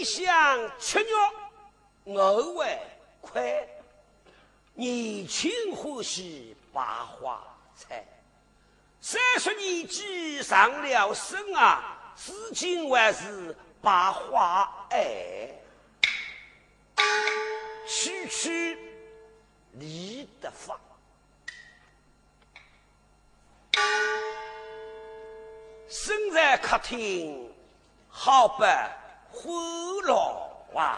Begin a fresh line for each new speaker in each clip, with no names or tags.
内香吃肉，偶为快。年轻欢喜把花采，三十年纪上了身啊，至今还是把花爱。区区李德芳，身在客厅，好不欢乐哇！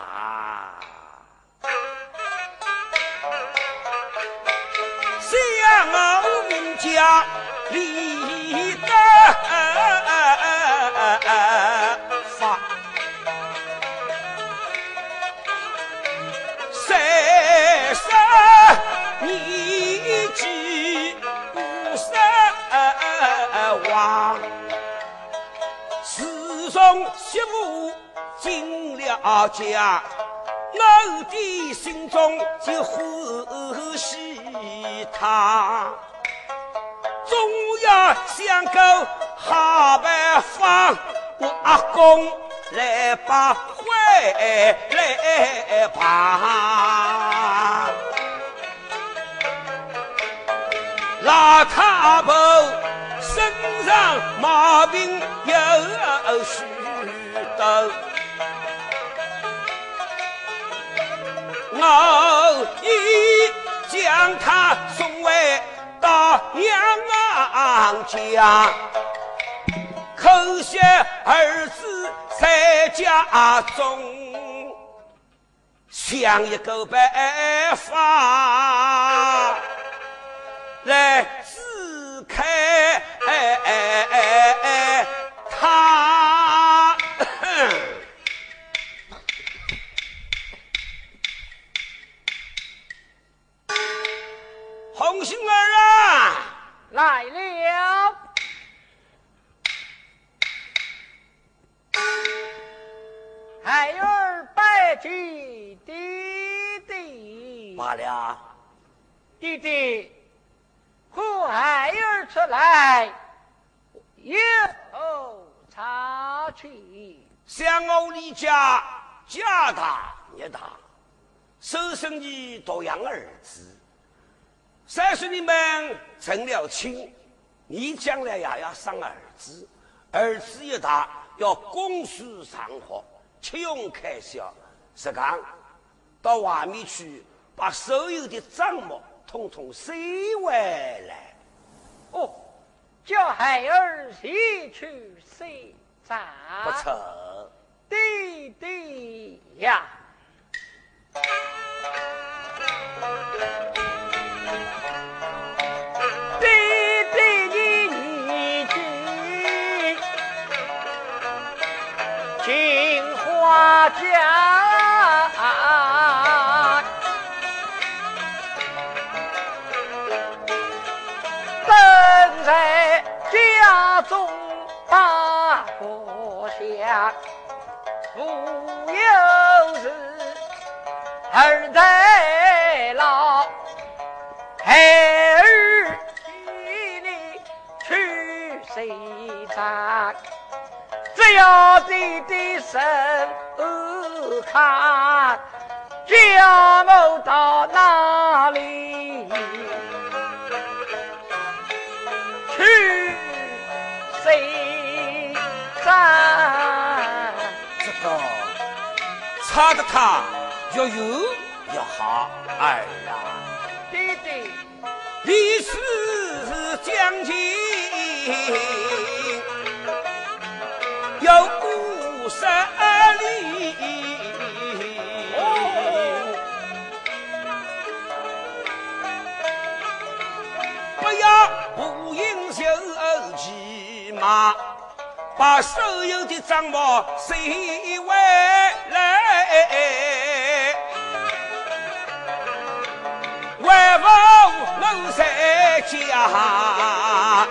想我名家李德芳。年纪五十王，自从媳进了家，我的心中就欢喜他，总要想个好办法，我阿公来把回来把。老太婆身上毛病有许多，我已将他送回到娘家，可惜儿子在家中，想一个办法。来支开
孩儿拜见弟弟。
罢了，
弟弟。可孩儿出来，有差去。
想我李家家大业大，收生你多养儿子。三十你们成了亲，你将来也要生儿子。儿子一大，要供书上学，吃用开销。实讲，到外面去把所有的账目。统统收回来，
哦，叫孩儿先去收账。
不错，
弟弟呀，家，身在家。中把国相，父有事儿在老，孩儿心里去谁担？只要弟弟身看，叫我到哪里去？谁在？
这个差的他越有越好。哎呀，
弟弟，
历史将近所有的账目收回来，万福楼在家，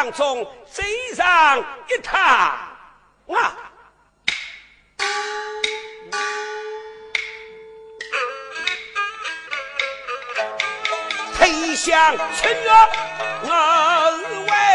屋的王中追上一趟啊！推向春月，我为。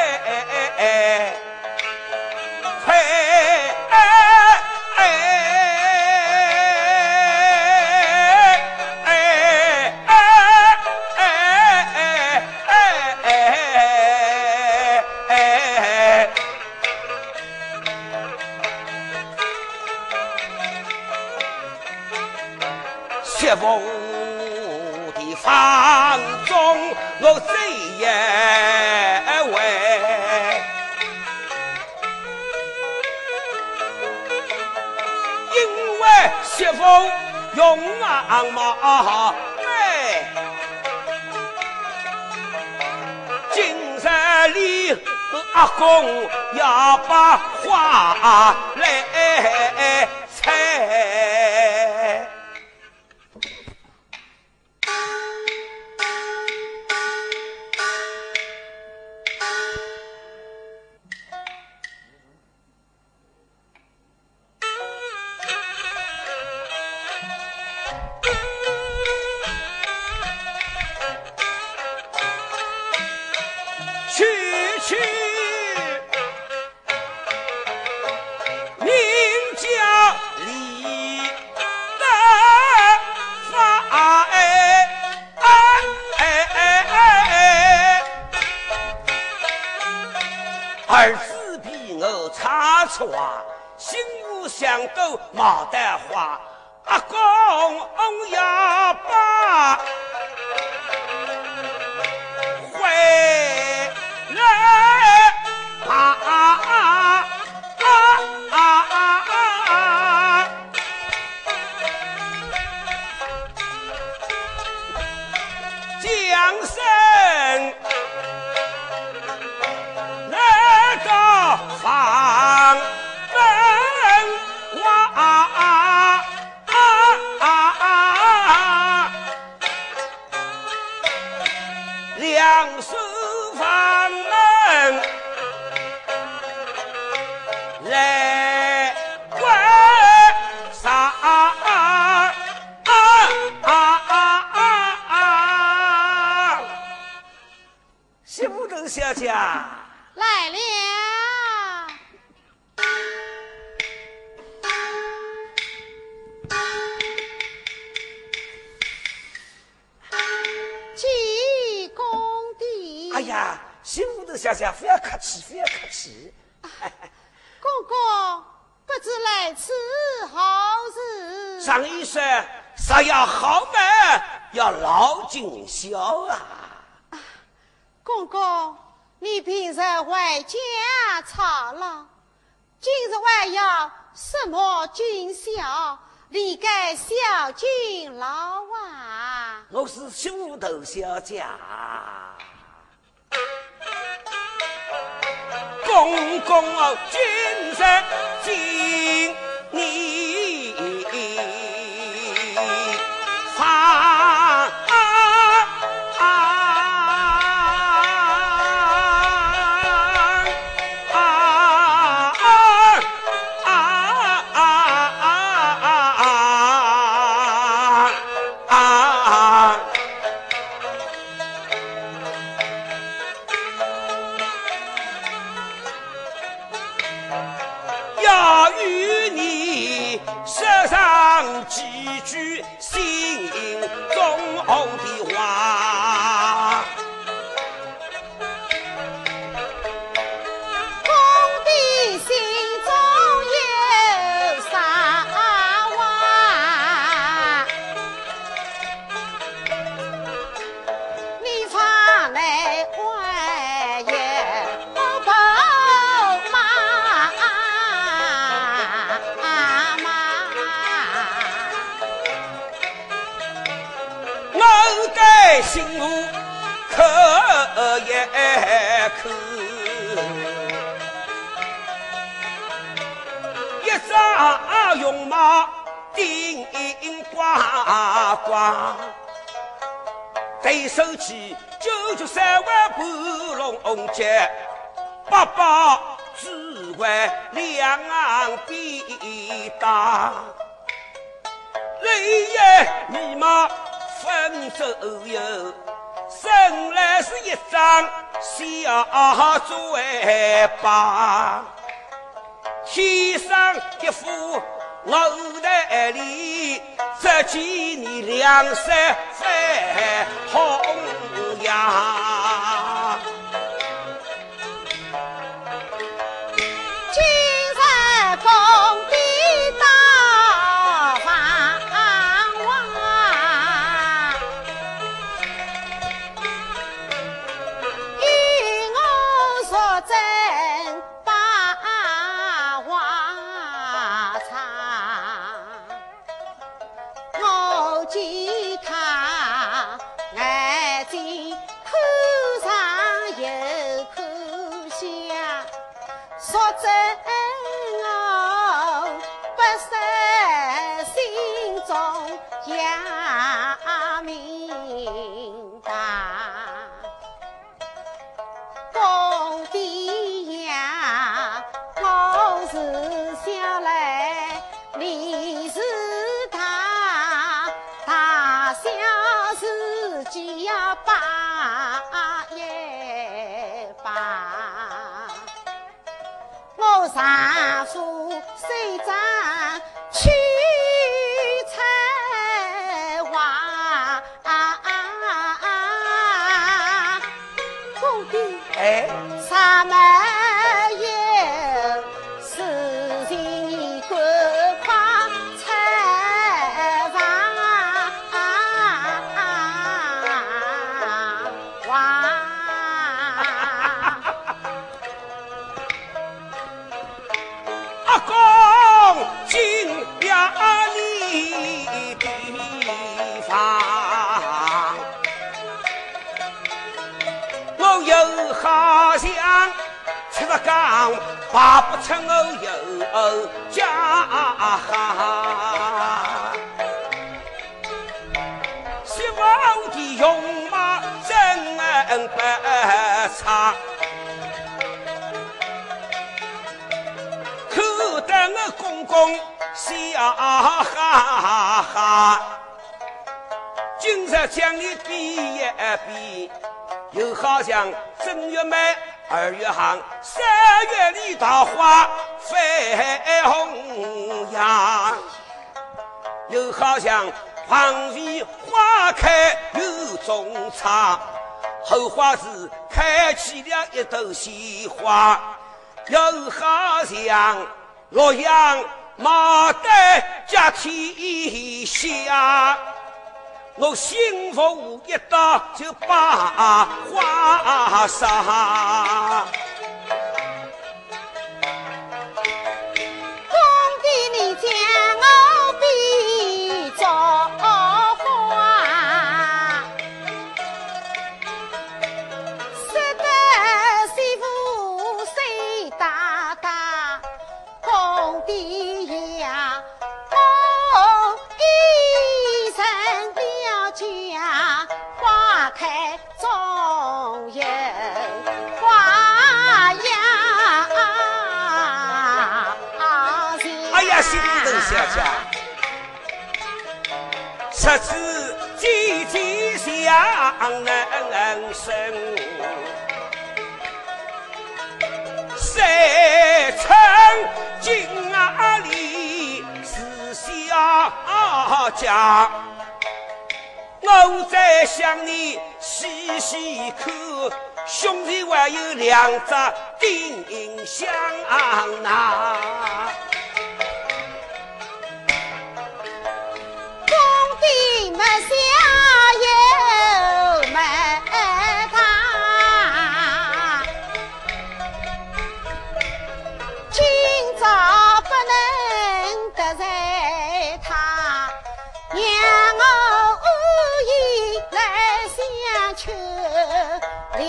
江山。要
好
门，要老尽孝啊。
公公，你平日为家操劳，今日还要什么尽孝？理该孝敬老啊。
我是修头小姐。公公君上敬你几句是顶呱呱，对手起九九三万步龙红，八宝只为两岸比打，雷爷你妈分手哟。生来是一张小嘴巴，天生一副楼台里，只见你两腮泛红颜。大树
谁在？
讲爸不成我有家希望的容貌真不差，可得我公公笑哈哈。今日将你比一比，又好像正月满。二月寒，三月里桃花飞红呀，又好像黄鹂花开又种茶，后花是开起了一朵鲜花，又好像洛阳牡丹接天下。我幸福一到就把花杀。尖相能生，三寸金里是小家。我在想你细细看，胸前还有两只丁香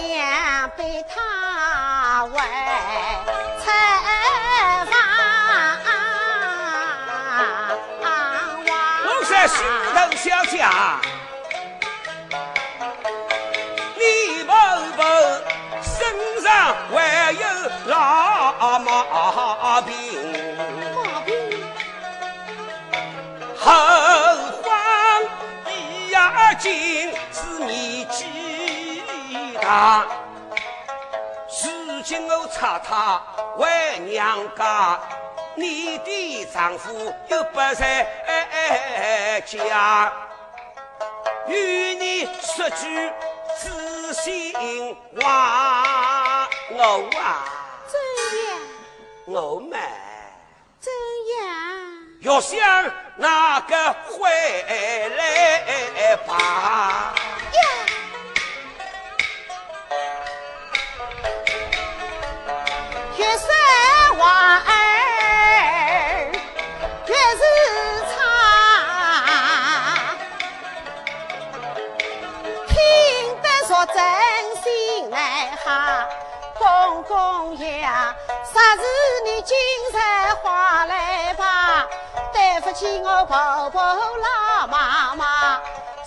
边被
他问
采访王帅心疼小。大，如今我查他回娘家。你的丈夫又不在家，与你说句知心话，我啊，
怎样？
我们
怎样？
要想哪个回来吧？
呀！弯儿。真心来哈，公公呀，啥事你今日回来吧？对不起我婆婆老妈妈，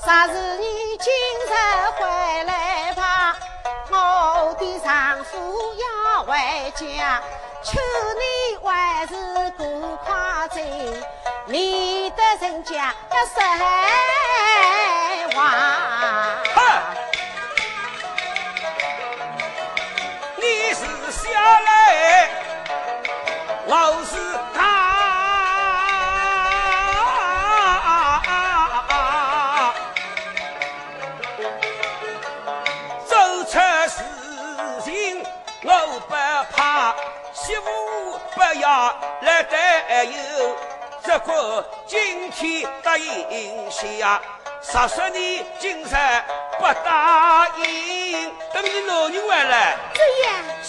啥事你今日回来吧？我的丈夫要回家，求你还是赶快走，免得人家失望。
下来，我是他。来得有。只管今天答应下，十十年今日不答应，等你老人回来。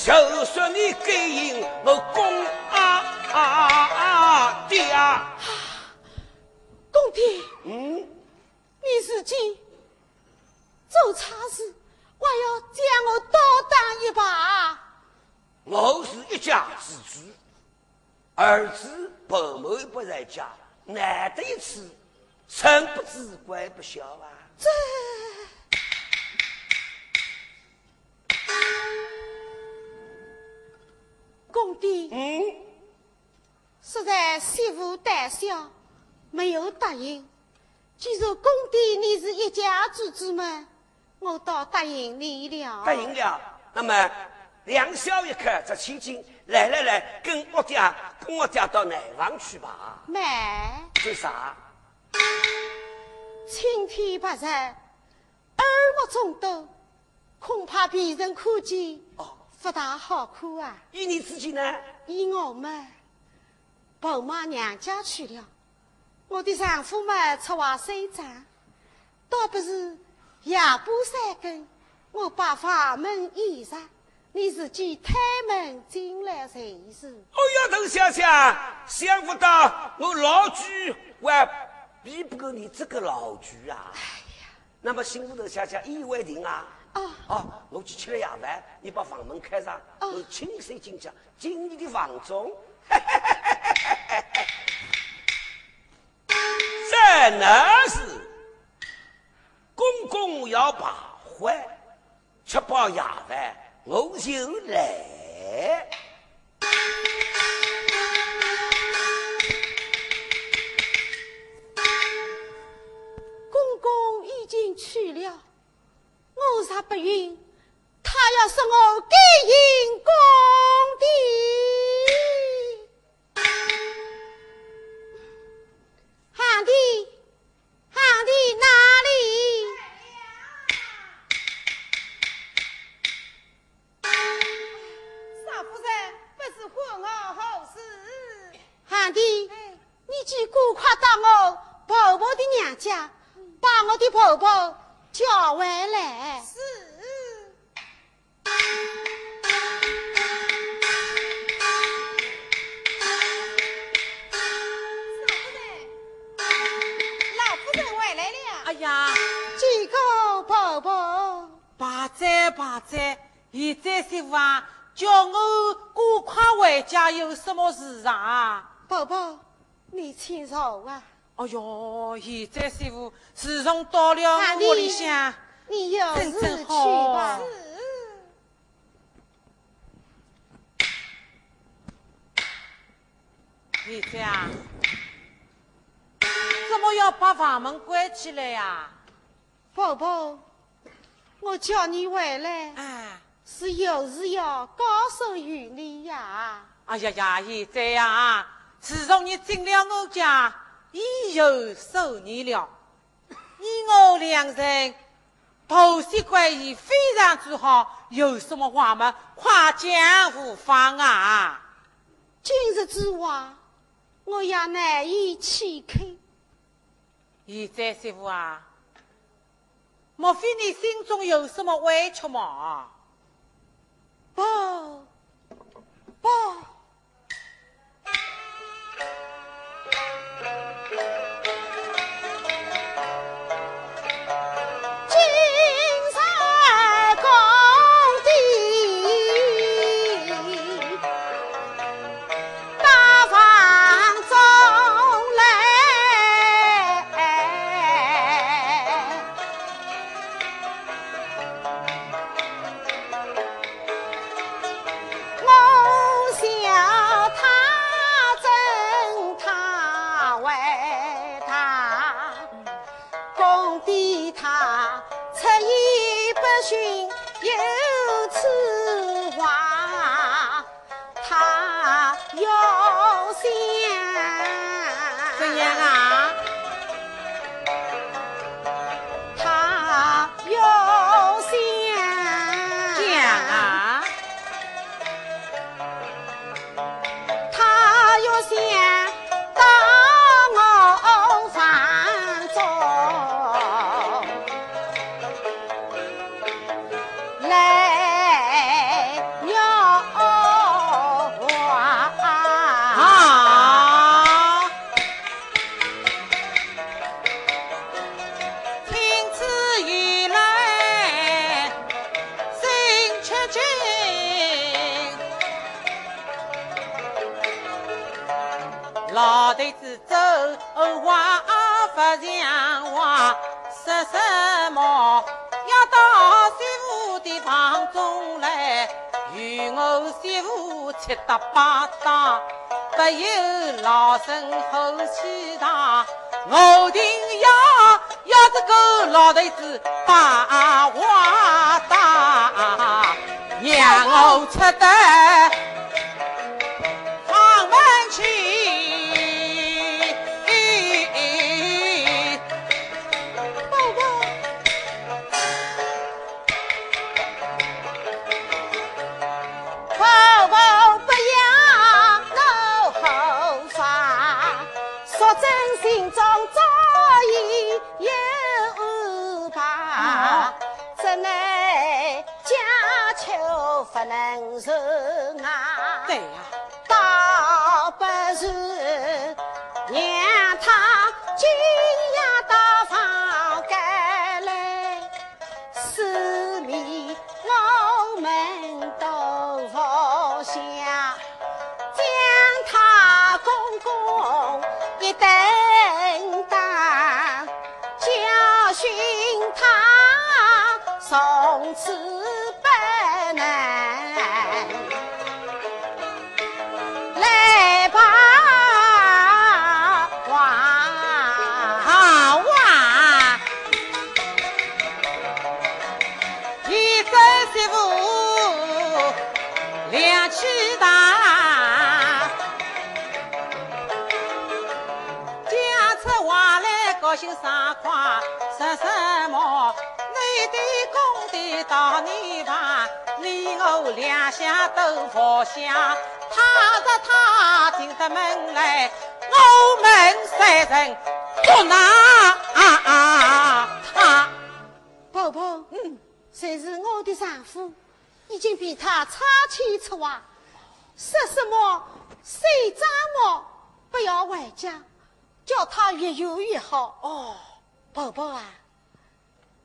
就说你给应我公啊啊啊爹啊！
公爹，
嗯，
你自己做差事，还要将我倒打一把。
我是一家之主，儿子婆母不在家，难得一次，臣不知怪不孝啊！
这。公爹，
嗯，
实在媳妇胆小，没有答应。既然公爹你是一家之主嘛，我倒答应你了。
答应了，那么两小一刻这千金，来来来，跟我家，跟我家到南方去吧。
买？
做啥？
青天白日，耳目众多，恐怕别人看见。
哦。
不大好看啊！
依你自己呢？
依我嘛，跑妈娘家去了。我的丈夫嘛，出外收账，倒不是夜半三更，我把房门掩上，你自己推门进来才是。
哦呀，邓小姐，想不到我老居还比不过你这个老居啊！哎呀，那么辛苦邓小姐，意外定啊？
哦，
哦，我去吃了夜饭，你把房门开上，我亲手进去进你的房中。真的是，公公要把坏，吃饱夜饭我就来。
现在媳妇啊，叫我赶快回家，有什么事啊？
宝宝，你请坐啊。
哎哟，现在媳妇自从到了屋里向，
你有
真
事去
正好
吧。
现在啊，怎么要把房门关起来呀？
宝宝，我叫你回来
啊，
是有事要告诉于你呀。
哎呀呀，现在呀，自从你进了我家，以后受你了，你我两人婆媳关系非常之好，有什么话嘛，夸奖无妨啊！
今日之话，我也难以启口。
现在媳妇啊，莫非你心中有什么委屈吗？
不，不，七搭八搭，不有
老身后气大。我定要要这个老头子把话打，让我吃得
从
到你旁，你我两下都不想。踏着他进得门来，我们三人不拿他。
婆婆，嗯，谁是我的丈夫？已经被他差遣出外，说什么谁张我不要回家，叫他越有越好。
哦，
婆婆啊，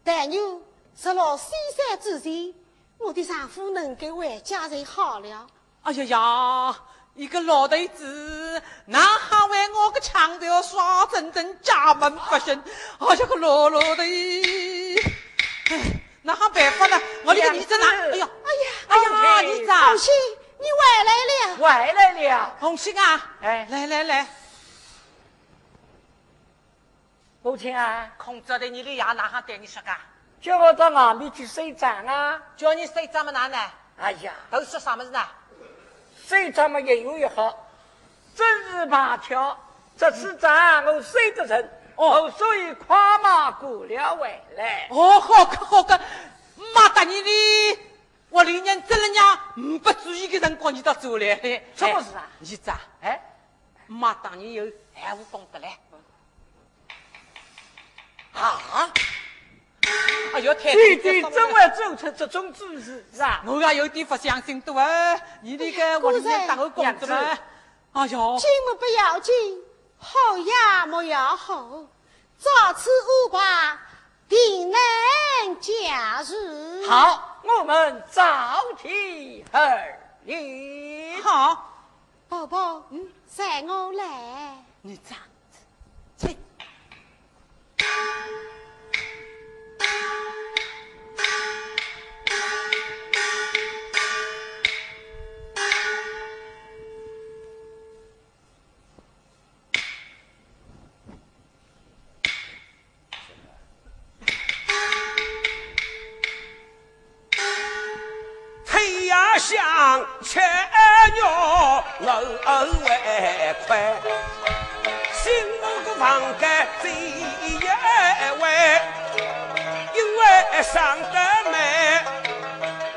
但愿日落西山之前，我的丈夫能够回家就好了。
哎呀呀，一个老头子，哪还为我个强调耍整整家门不幸？哎呀，个老老的，哎，哪还办法呢？我的个儿子呢？哎呀，
哎呀，
哎呀，儿子啊
红，星，你回来了。
回来了，
红星啊，
哎
来来来，
母亲啊，
空着的你的牙哪还对你说个？
叫我到外面去收账啊！
叫你收账么哪呢？
哎呀，
都说啥么子呢？
收账么也有一好，真是怕巧，这次账我收得成，
哦
哦，所以快马过了回来。
哦，好个好个，妈大你的，我连人真了娘，嗯不注意的辰光你倒走来了，
什么事啊
儿子啊，
哎，
妈当年有闲话懂得来。
啊，
哎呦，太
弟弟怎会做出这种姿势是吧？
我也有点不相信多啊！你那个我里面当个公子嘛？哎呦，
进么不要紧，好呀莫要好，早此无把，定能假日。，
好，我们早起而立。
好，
宝宝，嗯，随我来。
你这样子，去。
推呀向切鸟偶为快，新屋个房间最一位，因为上得美，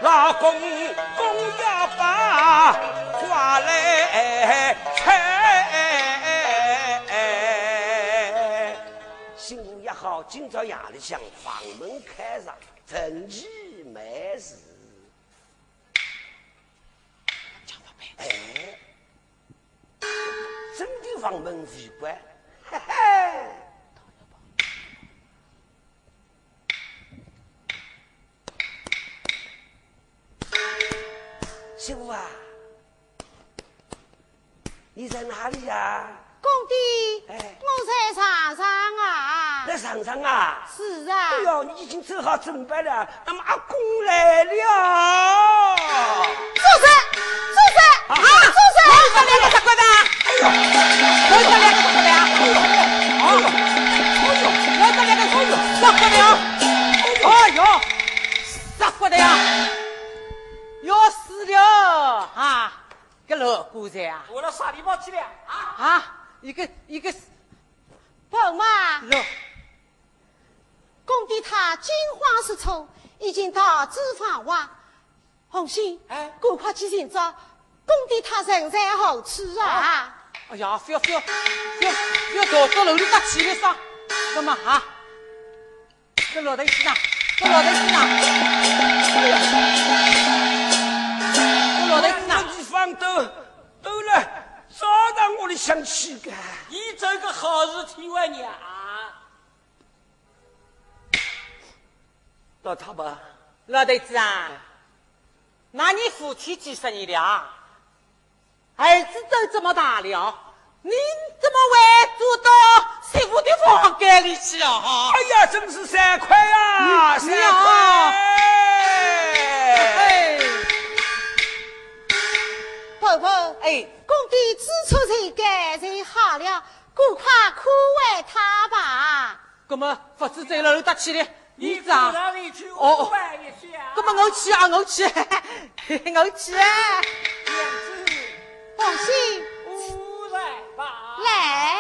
老公公要把话来拆。新屋也好，今朝夜里向房门开上，趁机没事。哎，真的房门奇怪，媳妇啊，你在哪里呀、
公弟，
哎。
我在场上啊。
在场上啊？
是啊。
哎，呦，你已经做好准备了，那么阿公来了。
住手！住手！啊！住手！
我两个啥鬼的？哎呦？哎呦，哎呦，我这两个哎呦。啥鬼的啊！个老姑子啊！
我到啥地方去了？啊，
啊，一个一个
宝妈，
老
公弟他惊慌失措，已经到脂肪外。红星，
哎
赶快去寻找公弟他人在何处啊？
哎呀，不要不要不要不要逃到楼里搭去了噻！干嘛啊？这老头子呢？这老头子呢？这老头子
都都了，早让我的想起个。
你这个好事体为娘。
老太婆，
老头子啊，那你夫妻几十年了啊？儿子都这么大了，你怎么会住到媳妇的房间里去啊？哈
哎呀，真是三块呀，
嗯
三
娘
宝宝，
哎，
公弟知错才改才好了，赶快宽慰他吧。
那么不知在楼搭起的，
你
儿子啊？
哪里去
哦？那么我去啊，我去，我去啊！
娘子，
红星，
无来吧。
来。